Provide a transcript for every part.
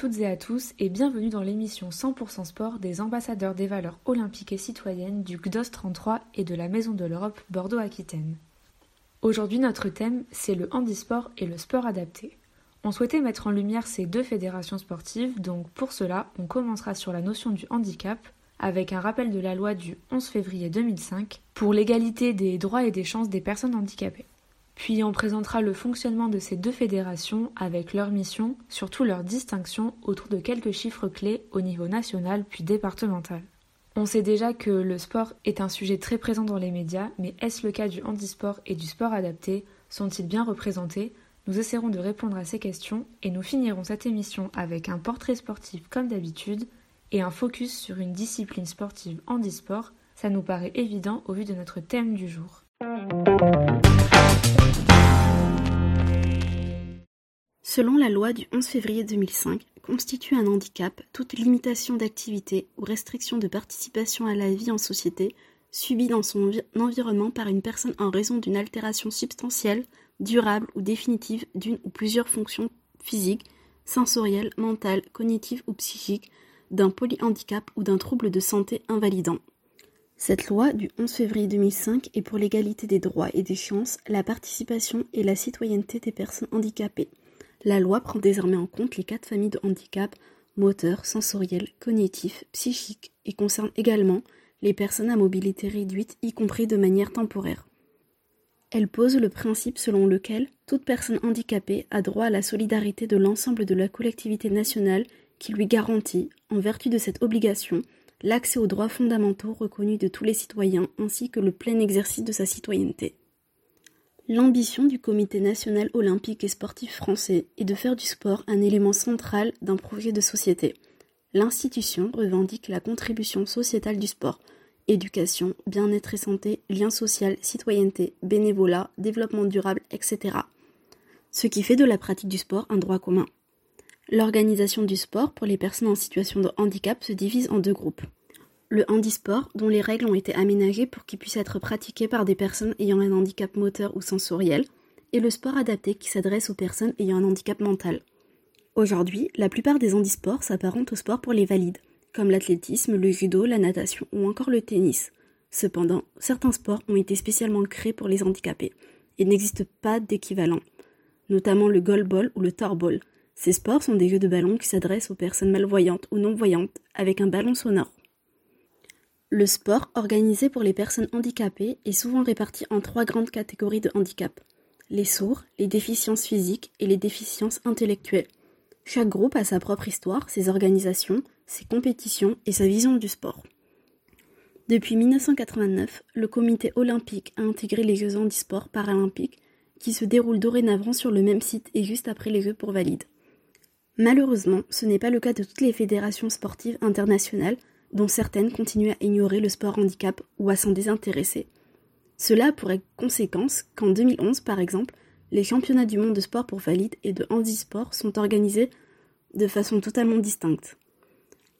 Toutes et à tous et bienvenue dans l'émission 100% sport des ambassadeurs des valeurs olympiques et citoyennes du GDOS 33 et de la Maison de l'Europe Bordeaux-Aquitaine. Aujourd'hui notre thème c'est le handisport et le sport adapté. On souhaitait mettre en lumière ces deux fédérations sportives, donc pour cela on commencera sur la notion du handicap avec un rappel de la loi du 11 février 2005 pour l'égalité des droits et des chances des personnes handicapées. Puis on présentera le fonctionnement de ces deux fédérations avec leurs missions, surtout leurs distinctions autour de quelques chiffres clés au niveau national puis départemental. On sait déjà que le sport est un sujet très présent dans les médias, mais est-ce le cas du handisport et du sport adapté? Sont-ils bien représentés? Nous essaierons de répondre à ces questions et nous finirons cette émission avec un portrait sportif comme d'habitude et un focus sur une discipline sportive handisport. Ça nous paraît évident au vu de notre thème du jour. Selon la loi du 11 février 2005, constitue un handicap toute limitation d'activité ou restriction de participation à la vie en société subie dans son environnement par une personne en raison d'une altération substantielle, durable ou définitive d'une ou plusieurs fonctions physiques, sensorielles, mentales, cognitives ou psychiques, d'un polyhandicap ou d'un trouble de santé invalidant. Cette loi du 11 février 2005 est pour l'égalité des droits et des chances, la participation et la citoyenneté des personnes handicapées. La loi prend désormais en compte les quatre familles de handicap moteur, sensoriel, cognitif, psychique et concerne également les personnes à mobilité réduite, y compris de manière temporaire. Elle pose le principe selon lequel toute personne handicapée a droit à la solidarité de l'ensemble de la collectivité nationale qui lui garantit, en vertu de cette obligation, l'accès aux droits fondamentaux reconnus de tous les citoyens ainsi que le plein exercice de sa citoyenneté. L'ambition du Comité national olympique et sportif français est de faire du sport un élément central d'un projet de société. L'institution revendique la contribution sociétale du sport, éducation, bien-être et santé, lien social, citoyenneté, bénévolat, développement durable, etc. Ce qui fait de la pratique du sport un droit commun. L'organisation du sport pour les personnes en situation de handicap se divise en deux groupes le handisport, dont les règles ont été aménagées pour qu'il puisse être pratiqué par des personnes ayant un handicap moteur ou sensoriel, et le sport adapté qui s'adresse aux personnes ayant un handicap mental. Aujourd'hui, la plupart des handisports s'apparentent au sport pour les valides, comme l'athlétisme, le judo, la natation ou encore le tennis. Cependant, certains sports ont été spécialement créés pour les handicapés et n'existe pas d'équivalent, notamment le goalball ou le torball. Ces sports sont des jeux de ballon qui s'adressent aux personnes malvoyantes ou non-voyantes avec un ballon sonore. Le sport, organisé pour les personnes handicapées, est souvent réparti en trois grandes catégories de handicap. Les sourds, les déficiences physiques et les déficiences intellectuelles. Chaque groupe a sa propre histoire, ses organisations, ses compétitions et sa vision du sport. Depuis 1989, le comité olympique a intégré les Jeux handisport paralympiques qui se déroulent dorénavant sur le même site et juste après les Jeux pour valides. Malheureusement, ce n'est pas le cas de toutes les fédérations sportives internationales dont certaines continuent à ignorer le sport handicap ou à s'en désintéresser. Cela a pour conséquence qu'en 2011, par exemple, les championnats du monde de sport pour valides et de handisport sont organisés de façon totalement distincte.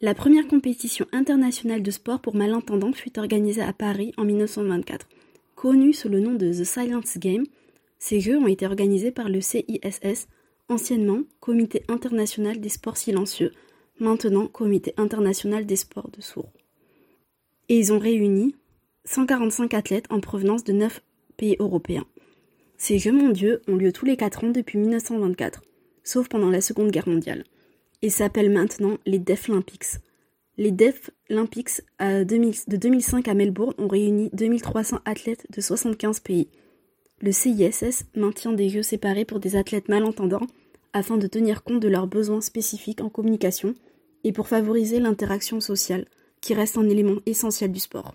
La première compétition internationale de sport pour malentendants fut organisée à Paris en 1924. Connue sous le nom de The Silence Game, ces Jeux ont été organisés par le CISS, anciennement Comité international des sports silencieux, maintenant Comité international des sports de sourds. Et ils ont réuni 145 athlètes en provenance de 9 pays européens. Ces Jeux mondiaux ont lieu tous les 4 ans depuis 1924, sauf pendant la Seconde Guerre mondiale, et s'appellent maintenant les Deaflympics. Les Deaflympics de 2005 à Melbourne ont réuni 2300 athlètes de 75 pays. Le CISS maintient des jeux séparés pour des athlètes malentendants afin de tenir compte de leurs besoins spécifiques en communication et pour favoriser l'interaction sociale, qui reste un élément essentiel du sport.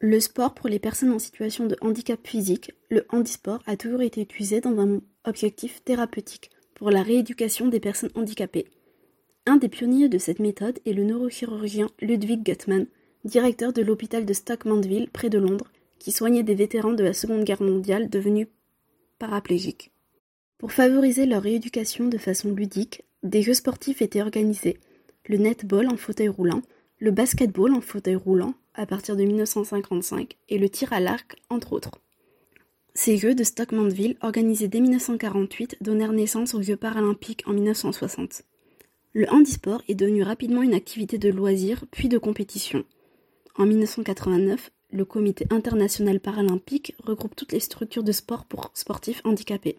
Le sport pour les personnes en situation de handicap physique, le handisport, a toujours été utilisé dans un objectif thérapeutique pour la rééducation des personnes handicapées. Un des pionniers de cette méthode est le neurochirurgien Ludwig Gutmann, directeur de l'hôpital de Stoke Mandeville près de Londres, qui soignait des vétérans de la Seconde Guerre mondiale devenus paraplégiques. Pour favoriser leur rééducation de façon ludique, des jeux sportifs étaient organisés, le netball en fauteuil roulant, le basketball en fauteuil roulant à partir de 1955 et le tir à l'arc entre autres. Ces Jeux de Stockmanville, organisés dès 1948, donnèrent naissance aux Jeux paralympiques en 1960. Le handisport est devenu rapidement une activité de loisir puis de compétition. En 1989, le Comité international paralympique regroupe toutes les structures de sport pour sportifs handicapés.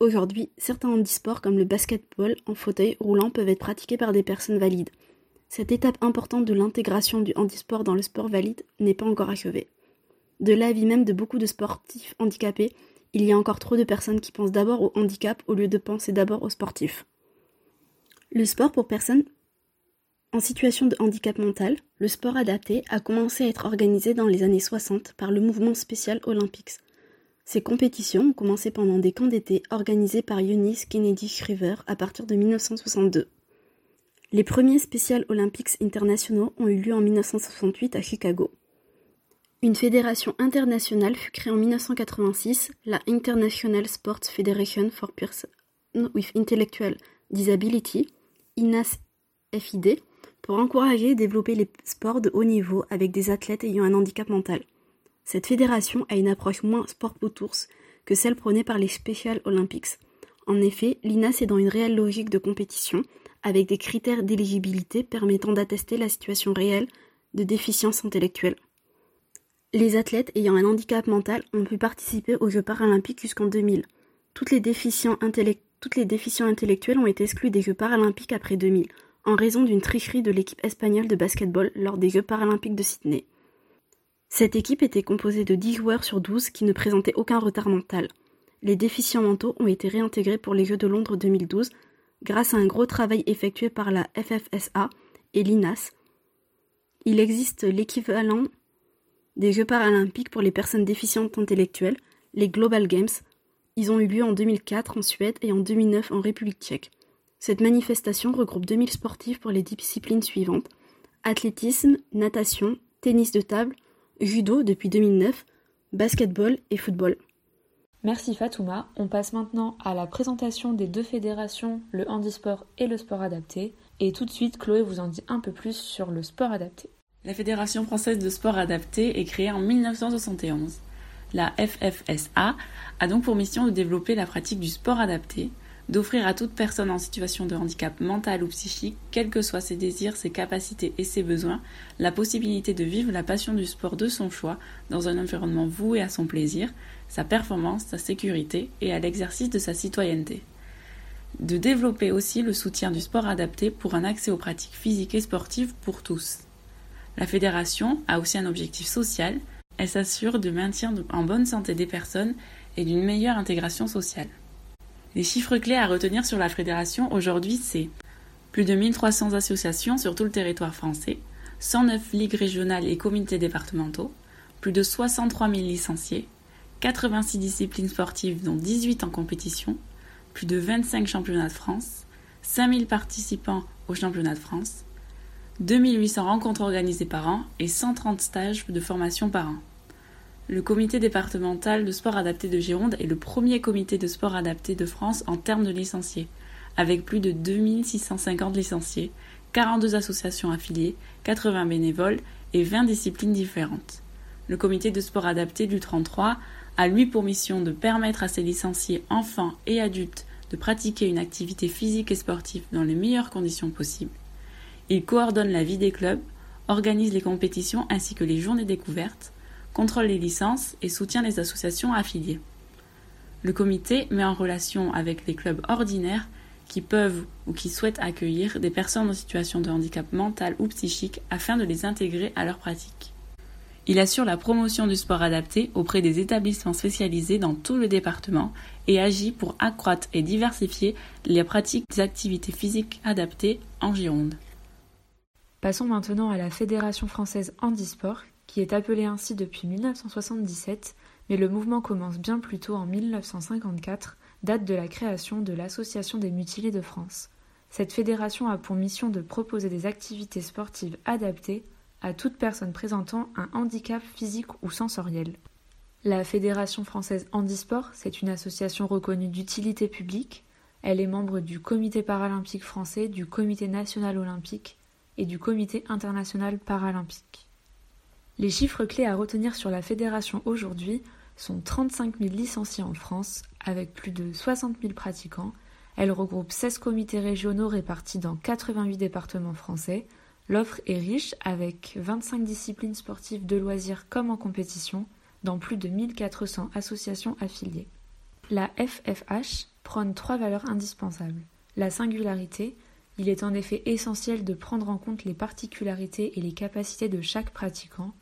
Aujourd'hui, certains handisports comme le basketball en fauteuil roulant peuvent être pratiqués par des personnes valides. Cette étape importante de l'intégration du handisport dans le sport valide n'est pas encore achevée. De l'avis même de beaucoup de sportifs handicapés, il y a encore trop de personnes qui pensent d'abord au handicap au lieu de penser d'abord aux sportifs. Le sport pour personnes en situation de handicap mental, le sport adapté a commencé à être organisé dans les années 60 par le mouvement spécial Olympics. Ces compétitions ont commencé pendant des camps d'été organisés par Eunice Kennedy Shriver à partir de 1962. Les premiers Special Olympics internationaux ont eu lieu en 1968 à Chicago. Une fédération internationale fut créée en 1986, la International Sports Federation for Persons with Intellectual Disability, INAS-FID, pour encourager et développer les sports de haut niveau avec des athlètes ayant un handicap mental. Cette fédération a une approche moins sport pour tous que celle prônée par les Special Olympics. En effet, l'INAS est dans une réelle logique de compétition, avec des critères d'éligibilité permettant d'attester la situation réelle de déficience intellectuelle. Les athlètes ayant un handicap mental ont pu participer aux Jeux paralympiques jusqu'en 2000. Toutes les, toutes les déficients intellectuels ont été exclus des Jeux paralympiques après 2000, en raison d'une tricherie de l'équipe espagnole de basketball lors des Jeux paralympiques de Sydney. Cette équipe était composée de 10 joueurs sur 12 qui ne présentaient aucun retard mental. Les déficients mentaux ont été réintégrés pour les Jeux de Londres 2012 grâce à un gros travail effectué par la FFSA et l'INAS. Il existe l'équivalent des Jeux paralympiques pour les personnes déficientes intellectuelles, les Global Games. Ils ont eu lieu en 2004 en Suède et en 2009 en République tchèque. Cette manifestation regroupe 2000 sportifs pour les disciplines suivantes athlétisme, natation, tennis de table, judo depuis 2009, basketball et football. Merci Fatouma. On passe maintenant à la présentation des deux fédérations, le handisport et le sport adapté. Et tout de suite, Chloé vous en dit un peu plus sur le sport adapté. La Fédération française de sport adapté est créée en 1971. La FFSA a donc pour mission de développer la pratique du sport adapté, d'offrir à toute personne en situation de handicap mental ou psychique, quels que soient ses désirs, ses capacités et ses besoins, la possibilité de vivre la passion du sport de son choix dans un environnement voué à son plaisir, sa performance, sa sécurité et à l'exercice de sa citoyenneté. De développer aussi le soutien du sport adapté pour un accès aux pratiques physiques et sportives pour tous. La fédération a aussi un objectif social, elle s'assure du maintien en bonne santé des personnes et d'une meilleure intégration sociale. Les chiffres clés à retenir sur la fédération aujourd'hui, c'est plus de 1300 associations sur tout le territoire français, 109 ligues régionales et comités départementaux, plus de 63 000 licenciés, 86 disciplines sportives dont 18 en compétition, plus de 25 championnats de France, 5000 participants aux championnats de France, 2800 rencontres organisées par an et 130 stages de formation par an. Le comité départemental de sport adapté de Gironde est le premier comité de sport adapté de France en termes de licenciés, avec plus de 2650 licenciés, 42 associations affiliées, 80 bénévoles et 20 disciplines différentes. Le comité de sport adapté du 33 a lui pour mission de permettre à ses licenciés enfants et adultes de pratiquer une activité physique et sportive dans les meilleures conditions possibles il coordonne la vie des clubs, organise les compétitions ainsi que les journées découvertes, contrôle les licences et soutient les associations affiliées. Le comité met en relation avec les clubs ordinaires qui peuvent ou qui souhaitent accueillir des personnes en situation de handicap mental ou psychique afin de les intégrer à leur pratique. Il assure la promotion du sport adapté auprès des établissements spécialisés dans tout le département et agit pour accroître et diversifier les pratiques des activités physiques adaptées en Gironde. Passons maintenant à la Fédération française handisport, qui est appelée ainsi depuis 1977, mais le mouvement commence bien plus tôt en 1954, date de la création de l'Association des mutilés de France. Cette fédération a pour mission de proposer des activités sportives adaptées à toute personne présentant un handicap physique ou sensoriel. La Fédération française handisport, c'est une association reconnue d'utilité publique. Elle est membre du Comité paralympique français, du Comité national olympique et du Comité international paralympique. Les chiffres clés à retenir sur la fédération aujourd'hui sont 35 000 licenciés en France, avec plus de 60 000 pratiquants. Elle regroupe 16 comités régionaux répartis dans 88 départements français. L'offre est riche, avec 25 disciplines sportives de loisirs comme en compétition, dans plus de 1400 associations affiliées. La FFH prône trois valeurs indispensables. La singularité, il est en effet essentiel de prendre en compte les particularités et les capacités de chaque pratiquant.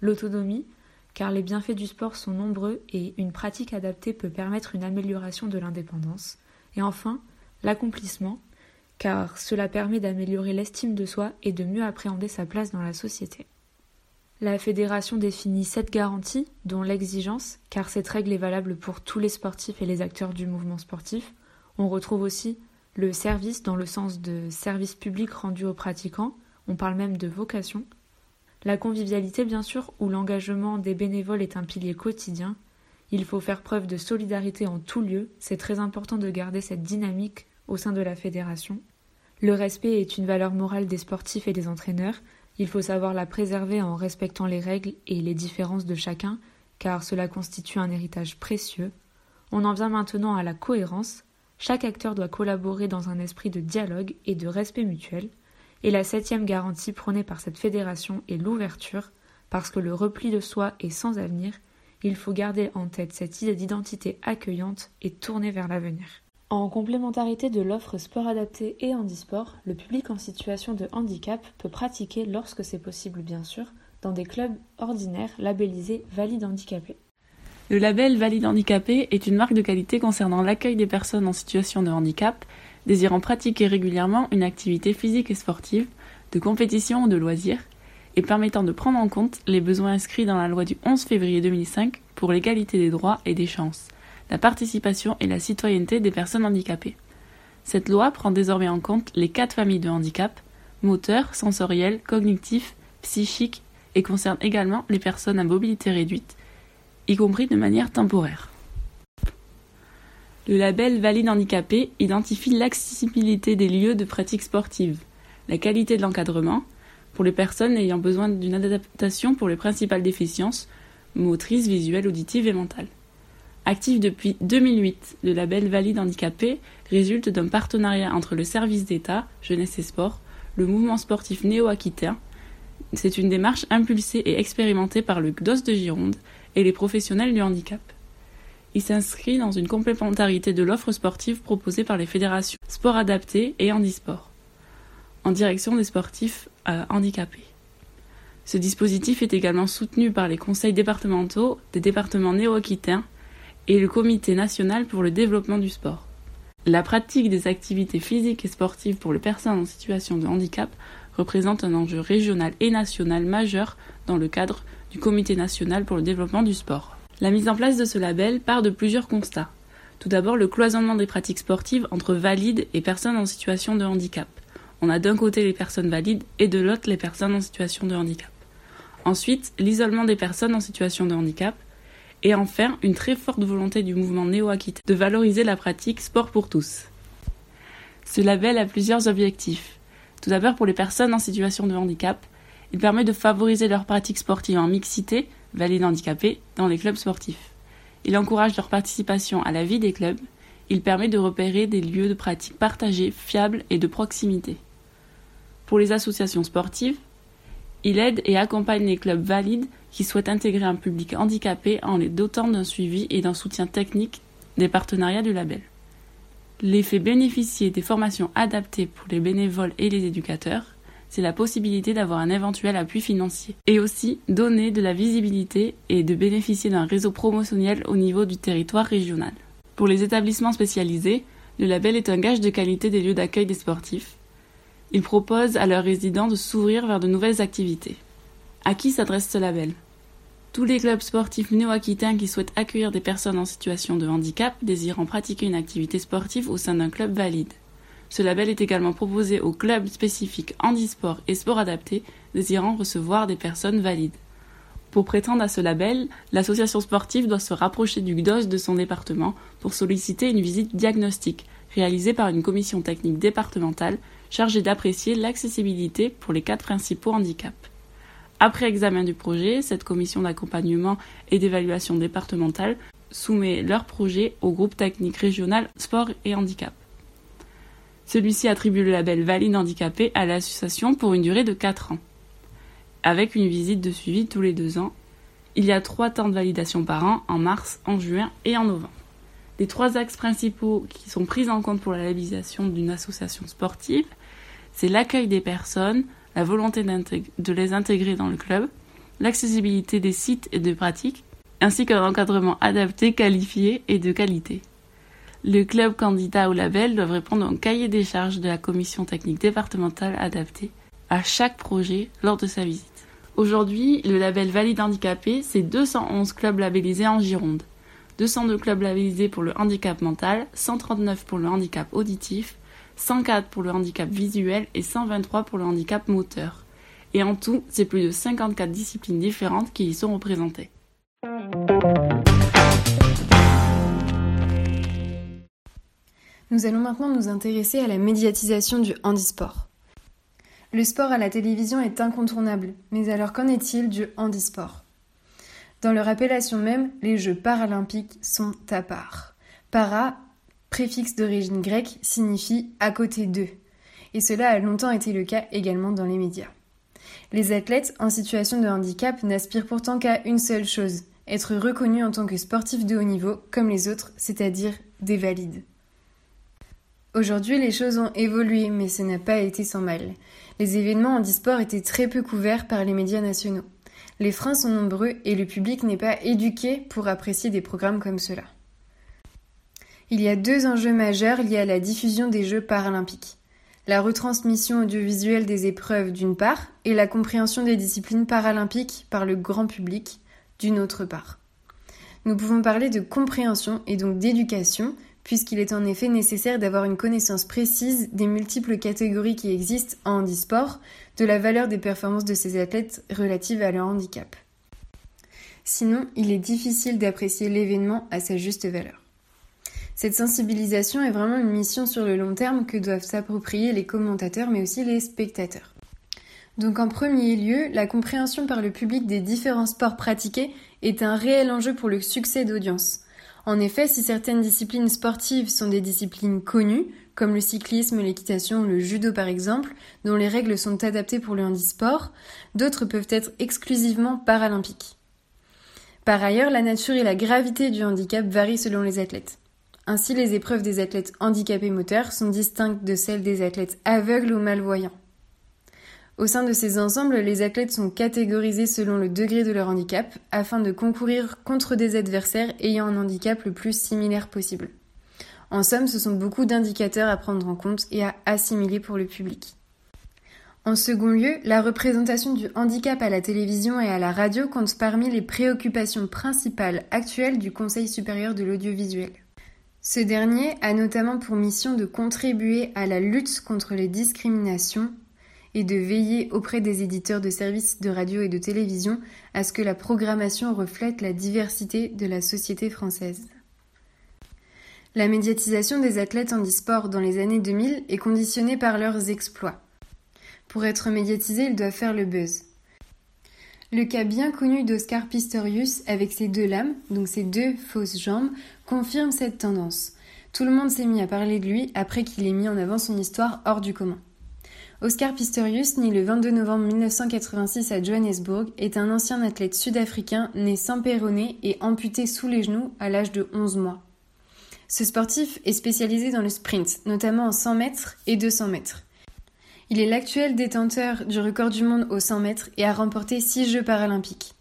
L'autonomie, car les bienfaits du sport sont nombreux et une pratique adaptée peut permettre une amélioration de l'indépendance. Et enfin, l'accomplissement, car cela permet d'améliorer l'estime de soi et de mieux appréhender sa place dans la société. La fédération définit sept garanties, dont l'exigence, car cette règle est valable pour tous les sportifs et les acteurs du mouvement sportif. On retrouve aussi le service dans le sens de service public rendu aux pratiquants, on parle même de vocation. La convivialité, bien sûr, où l'engagement des bénévoles est un pilier quotidien. Il faut faire preuve de solidarité en tout lieu, c'est très important de garder cette dynamique au sein de la fédération. Le respect est une valeur morale des sportifs et des entraîneurs, il faut savoir la préserver en respectant les règles et les différences de chacun, car cela constitue un héritage précieux. On en vient maintenant à la cohérence. Chaque acteur doit collaborer dans un esprit de dialogue et de respect mutuel. Et la septième garantie prônée par cette fédération est l'ouverture, parce que le repli de soi est sans avenir, il faut garder en tête cette idée d'identité accueillante et tournée vers l'avenir. En complémentarité de l'offre sport adapté et handisport, le public en situation de handicap peut pratiquer, lorsque c'est possible bien sûr, dans des clubs ordinaires labellisés Valide Handicapé. Le label Valide Handicapé est une marque de qualité concernant l'accueil des personnes en situation de handicap désirant pratiquer régulièrement une activité physique et sportive, de compétition ou de loisir, et permettant de prendre en compte les besoins inscrits dans la loi du 11 février 2005 pour l'égalité des droits et des chances la participation et la citoyenneté des personnes handicapées. Cette loi prend désormais en compte les quatre familles de handicap moteur, sensoriel, cognitif, psychique et concerne également les personnes à mobilité réduite, y compris de manière temporaire. Le label Valide Handicapé identifie l'accessibilité des lieux de pratique sportive, la qualité de l'encadrement, pour les personnes ayant besoin d'une adaptation pour les principales déficiences motrices, visuelles, auditives et mentales. Actif depuis 2008, le label Valide Handicapé résulte d'un partenariat entre le service d'État, Jeunesse et Sport, le mouvement sportif néo-aquitain. C'est une démarche impulsée et expérimentée par le GDOS de Gironde et les professionnels du handicap. Il s'inscrit dans une complémentarité de l'offre sportive proposée par les fédérations sport adapté et handisport, en direction des sportifs euh, handicapés. Ce dispositif est également soutenu par les conseils départementaux des départements néo-aquitains et le Comité national pour le développement du sport. La pratique des activités physiques et sportives pour les personnes en situation de handicap représente un enjeu régional et national majeur dans le cadre du Comité national pour le développement du sport. La mise en place de ce label part de plusieurs constats. Tout d'abord, le cloisonnement des pratiques sportives entre valides et personnes en situation de handicap. On a d'un côté les personnes valides et de l'autre les personnes en situation de handicap. Ensuite, l'isolement des personnes en situation de handicap, et enfin une très forte volonté du mouvement néo-aquitain de valoriser la pratique sport pour tous. Ce label a plusieurs objectifs. Tout d'abord pour les personnes en situation de handicap, il permet de favoriser leur pratique sportive en mixité, valide handicapée, dans les clubs sportifs. Il encourage leur participation à la vie des clubs, il permet de repérer des lieux de pratique partagés, fiables et de proximité. Pour les associations sportives, il aide et accompagne les clubs valides qui souhaitent intégrer un public handicapé en les dotant d'un suivi et d'un soutien technique des partenariats du label. L'effet bénéficier des formations adaptées pour les bénévoles et les éducateurs, c'est la possibilité d'avoir un éventuel appui financier et aussi donner de la visibilité et de bénéficier d'un réseau promotionnel au niveau du territoire régional. Pour les établissements spécialisés, le label est un gage de qualité des lieux d'accueil des sportifs. Il propose à leurs résidents de s'ouvrir vers de nouvelles activités. À qui s'adresse ce label? Tous les clubs sportifs néo-aquitains qui souhaitent accueillir des personnes en situation de handicap désirant pratiquer une activité sportive au sein d'un club valide. Ce label est également proposé aux clubs spécifiques handisport et sport adapté désirant recevoir des personnes valides. Pour prétendre à ce label, l'association sportive doit se rapprocher du GDOS de son département pour solliciter une visite diagnostique réalisée par une commission technique départementale chargée d'apprécier l'accessibilité pour les quatre principaux handicaps. Après examen du projet, cette commission d'accompagnement et d'évaluation départementale soumet leur projet au groupe technique régional sport et handicap. Celui-ci attribue le label Valide Handicapé à l'association pour une durée de 4 ans, avec une visite de suivi tous les deux ans. Il y a trois temps de validation par an, en mars, en juin et en novembre. Les trois axes principaux qui sont pris en compte pour la réalisation d'une association sportive, c'est l'accueil des personnes, la volonté de les intégrer dans le club, l'accessibilité des sites et de pratiques, ainsi qu'un encadrement adapté, qualifié et de qualité. Le club candidat au label doit répondre au cahier des charges de la commission technique départementale adaptée à chaque projet lors de sa visite. Aujourd'hui, le label Valide Handicapé, c'est 211 clubs labellisés en Gironde. 202 clubs labellisés pour le handicap mental, 139 pour le handicap auditif, 104 pour le handicap visuel et 123 pour le handicap moteur. Et en tout, c'est plus de 54 disciplines différentes qui y sont représentées. Nous allons maintenant nous intéresser à la médiatisation du handisport. Le sport à la télévision est incontournable, mais alors qu'en est-il du handisport? Dans leur appellation même, les Jeux paralympiques sont à part. Para, préfixe d'origine grecque, signifie à côté d'eux. Et cela a longtemps été le cas également dans les médias. Les athlètes en situation de handicap n'aspirent pourtant qu'à une seule chose, être reconnus en tant que sportifs de haut niveau comme les autres, c'est-à-dire des valides. Aujourd'hui, les choses ont évolué, mais ce n'a pas été sans mal. Les événements en e-sport étaient très peu couverts par les médias nationaux. Les freins sont nombreux et le public n'est pas éduqué pour apprécier des programmes comme cela. Il y a deux enjeux majeurs liés à la diffusion des Jeux paralympiques. La retransmission audiovisuelle des épreuves d'une part et la compréhension des disciplines paralympiques par le grand public d'une autre part. Nous pouvons parler de compréhension et donc d'éducation puisqu'il est en effet nécessaire d'avoir une connaissance précise des multiples catégories qui existent en handisport, de la valeur des performances de ces athlètes relatives à leur handicap. Sinon, il est difficile d'apprécier l'événement à sa juste valeur. Cette sensibilisation est vraiment une mission sur le long terme que doivent s'approprier les commentateurs mais aussi les spectateurs. Donc en premier lieu, la compréhension par le public des différents sports pratiqués est un réel enjeu pour le succès d'audience. En effet, si certaines disciplines sportives sont des disciplines connues, comme le cyclisme, l'équitation, le judo par exemple, dont les règles sont adaptées pour le handisport, d'autres peuvent être exclusivement paralympiques. Par ailleurs, la nature et la gravité du handicap varient selon les athlètes. Ainsi, les épreuves des athlètes handicapés moteurs sont distinctes de celles des athlètes aveugles ou malvoyants. Au sein de ces ensembles, les athlètes sont catégorisés selon le degré de leur handicap afin de concourir contre des adversaires ayant un handicap le plus similaire possible. En somme, ce sont beaucoup d'indicateurs à prendre en compte et à assimiler pour le public. En second lieu, la représentation du handicap à la télévision et à la radio compte parmi les préoccupations principales actuelles du Conseil supérieur de l'audiovisuel. Ce dernier a notamment pour mission de contribuer à la lutte contre les discriminations et de veiller auprès des éditeurs de services de radio et de télévision à ce que la programmation reflète la diversité de la société française. La médiatisation des athlètes en e-sport dans les années 2000 est conditionnée par leurs exploits. Pour être médiatisés, ils doivent faire le buzz. Le cas bien connu d'Oscar Pistorius avec ses deux lames, donc ses deux fausses jambes, confirme cette tendance. Tout le monde s'est mis à parler de lui après qu'il ait mis en avant son histoire hors du commun. Oscar Pistorius, né le 22 novembre 1986 à Johannesburg, est un ancien athlète sud-africain né sans péroné et amputé sous les genoux à l'âge de 11 mois. Ce sportif est spécialisé dans le sprint, notamment en 100 mètres et 200 mètres. Il est l'actuel détenteur du record du monde aux 100 mètres et a remporté 6 Jeux paralympiques.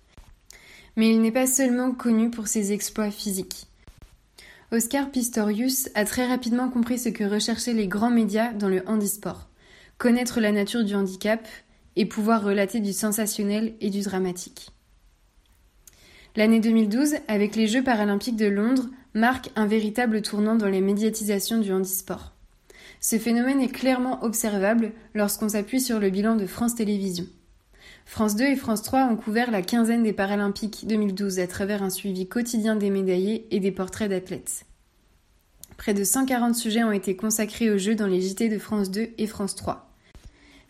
Mais il n'est pas seulement connu pour ses exploits physiques. Oscar Pistorius a très rapidement compris ce que recherchaient les grands médias dans le handisport connaître la nature du handicap et pouvoir relater du sensationnel et du dramatique. L'année 2012, avec les Jeux paralympiques de Londres, marque un véritable tournant dans les médiatisations du handisport. Ce phénomène est clairement observable lorsqu'on s'appuie sur le bilan de France Télévisions. France 2 et France 3 ont couvert la quinzaine des Paralympiques 2012 à travers un suivi quotidien des médaillés et des portraits d'athlètes. Près de 140 sujets ont été consacrés aux Jeux dans les JT de France 2 et France 3.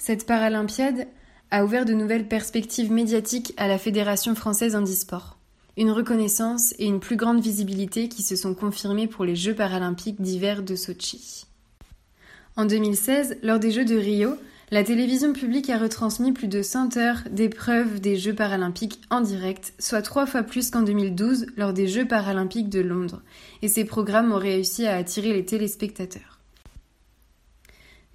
Cette Paralympiade a ouvert de nouvelles perspectives médiatiques à la Fédération française handisport. Une reconnaissance et une plus grande visibilité qui se sont confirmées pour les Jeux paralympiques d'hiver de Sochi. En 2016, lors des Jeux de Rio, la télévision publique a retransmis plus de 100 heures d'épreuves des Jeux paralympiques en direct, soit trois fois plus qu'en 2012 lors des Jeux paralympiques de Londres, et ces programmes ont réussi à attirer les téléspectateurs.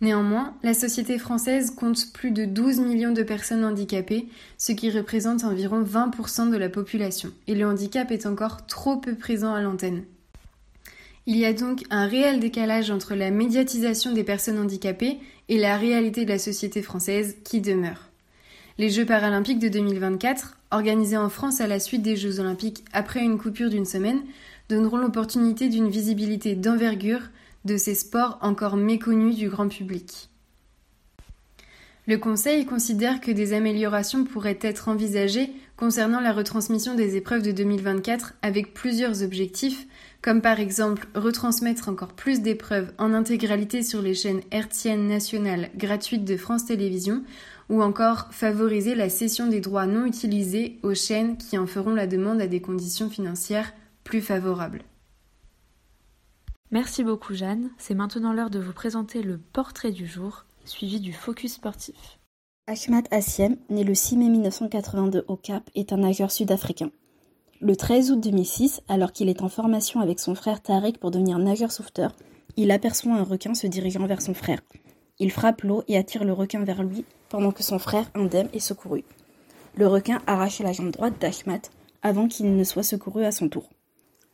Néanmoins, la société française compte plus de 12 millions de personnes handicapées, ce qui représente environ 20% de la population, et le handicap est encore trop peu présent à l'antenne. Il y a donc un réel décalage entre la médiatisation des personnes handicapées et la réalité de la société française qui demeure. Les Jeux paralympiques de 2024, organisés en France à la suite des Jeux olympiques après une coupure d'une semaine, donneront l'opportunité d'une visibilité d'envergure de ces sports encore méconnus du grand public. Le Conseil considère que des améliorations pourraient être envisagées concernant la retransmission des épreuves de 2024 avec plusieurs objectifs, comme par exemple retransmettre encore plus d'épreuves en intégralité sur les chaînes hertziennes nationales gratuites de France Télévisions, ou encore favoriser la cession des droits non utilisés aux chaînes qui en feront la demande à des conditions financières plus favorables. Merci beaucoup Jeanne, c'est maintenant l'heure de vous présenter le portrait du jour suivi du focus sportif. Ahmad Assiem, né le 6 mai 1982 au Cap, est un nageur sud-africain. Le 13 août 2006, alors qu'il est en formation avec son frère Tariq pour devenir nageur sauveteur, il aperçoit un requin se dirigeant vers son frère. Il frappe l'eau et attire le requin vers lui pendant que son frère, indemne, est secouru. Le requin arrache la jambe droite d'Ahmad avant qu'il ne soit secouru à son tour.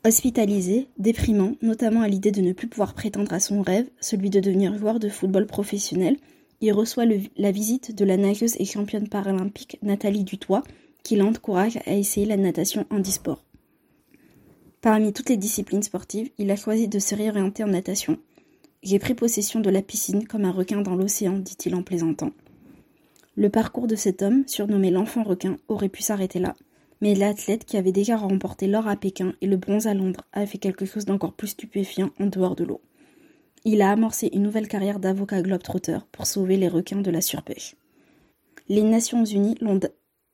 Hospitalisé, déprimant, notamment à l'idée de ne plus pouvoir prétendre à son rêve, celui de devenir joueur de football professionnel, il reçoit la visite de la nageuse et championne paralympique Nathalie Dutoit, qui l'encourage à essayer la natation handisport. Parmi toutes les disciplines sportives, il a choisi de se réorienter en natation. J'ai pris possession de la piscine comme un requin dans l'océan, dit-il en plaisantant. Le parcours de cet homme, surnommé l'enfant requin, aurait pu s'arrêter là mais l'athlète qui avait déjà remporté l'or à Pékin et le bronze à Londres a fait quelque chose d'encore plus stupéfiant en dehors de l'eau. Il a amorcé une nouvelle carrière d'avocat globe-trotter pour sauver les requins de la surpêche. Les Nations Unies l'ont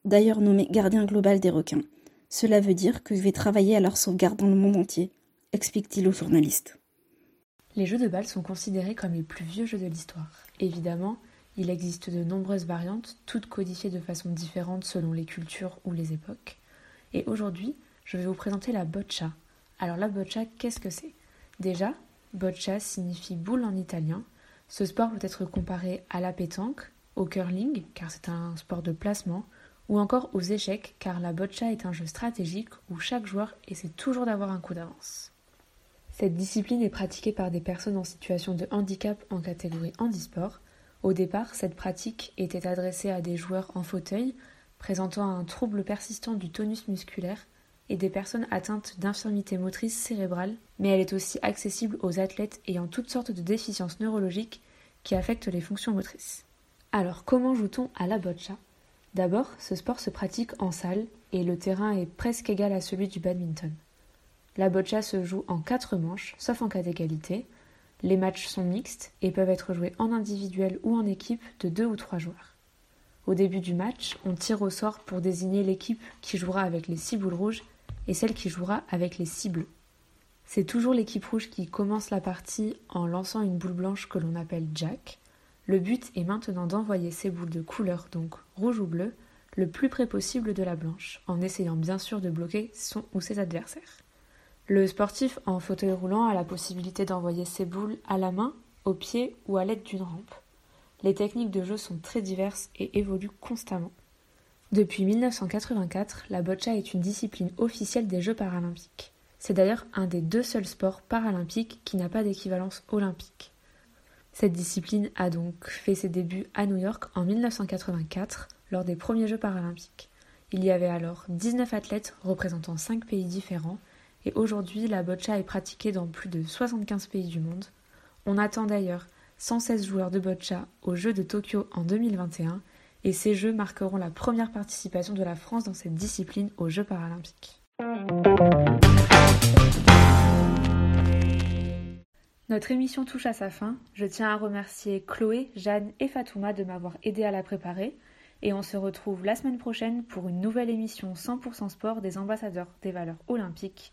d'ailleurs nommé gardien global des requins. Cela veut dire que je vais travailler à leur sauvegarde dans le monde entier, explique-t-il au journaliste. Les jeux de balle sont considérés comme les plus vieux jeux de l'histoire. Évidemment, il existe de nombreuses variantes, toutes codifiées de façon différente selon les cultures ou les époques. Et aujourd'hui, je vais vous présenter la boccia. Alors la boccia, qu'est-ce que c'est? Déjà, boccia signifie boule en italien. Ce sport peut être comparé à la pétanque, au curling, car c'est un sport de placement, ou encore aux échecs, car la boccia est un jeu stratégique où chaque joueur essaie toujours d'avoir un coup d'avance. Cette discipline est pratiquée par des personnes en situation de handicap en catégorie handisport, au départ, cette pratique était adressée à des joueurs en fauteuil présentant un trouble persistant du tonus musculaire et des personnes atteintes d'infirmité motrice cérébrale, mais elle est aussi accessible aux athlètes ayant toutes sortes de déficiences neurologiques qui affectent les fonctions motrices. Alors comment joue-t-on à la boccia? D'abord, ce sport se pratique en salle et le terrain est presque égal à celui du badminton. La boccia se joue en quatre manches, sauf en cas d'égalité, les matchs sont mixtes et peuvent être joués en individuel ou en équipe de deux ou trois joueurs. Au début du match, on tire au sort pour désigner l'équipe qui jouera avec les six boules rouges et celle qui jouera avec les six bleus. C'est toujours l'équipe rouge qui commence la partie en lançant une boule blanche que l'on appelle Jack. Le but est maintenant d'envoyer ces boules de couleur, donc rouge ou bleu, le plus près possible de la blanche, en essayant bien sûr de bloquer son ou ses adversaires. Le sportif en fauteuil roulant a la possibilité d'envoyer ses boules à la main, au pied ou à l'aide d'une rampe. Les techniques de jeu sont très diverses et évoluent constamment. Depuis 1984, la boccia est une discipline officielle des Jeux paralympiques. C'est d'ailleurs un des deux seuls sports paralympiques qui n'a pas d'équivalence olympique. Cette discipline a donc fait ses débuts à New York en 1984 lors des premiers Jeux paralympiques. Il y avait alors 19 athlètes représentant 5 pays différents et aujourd'hui la boccia est pratiquée dans plus de 75 pays du monde. On attend d'ailleurs 116 joueurs de boccia aux Jeux de Tokyo en 2021 et ces Jeux marqueront la première participation de la France dans cette discipline aux Jeux paralympiques. Notre émission touche à sa fin. Je tiens à remercier Chloé, Jeanne et Fatouma de m'avoir aidé à la préparer. Et on se retrouve la semaine prochaine pour une nouvelle émission 100% sport des ambassadeurs des valeurs olympiques.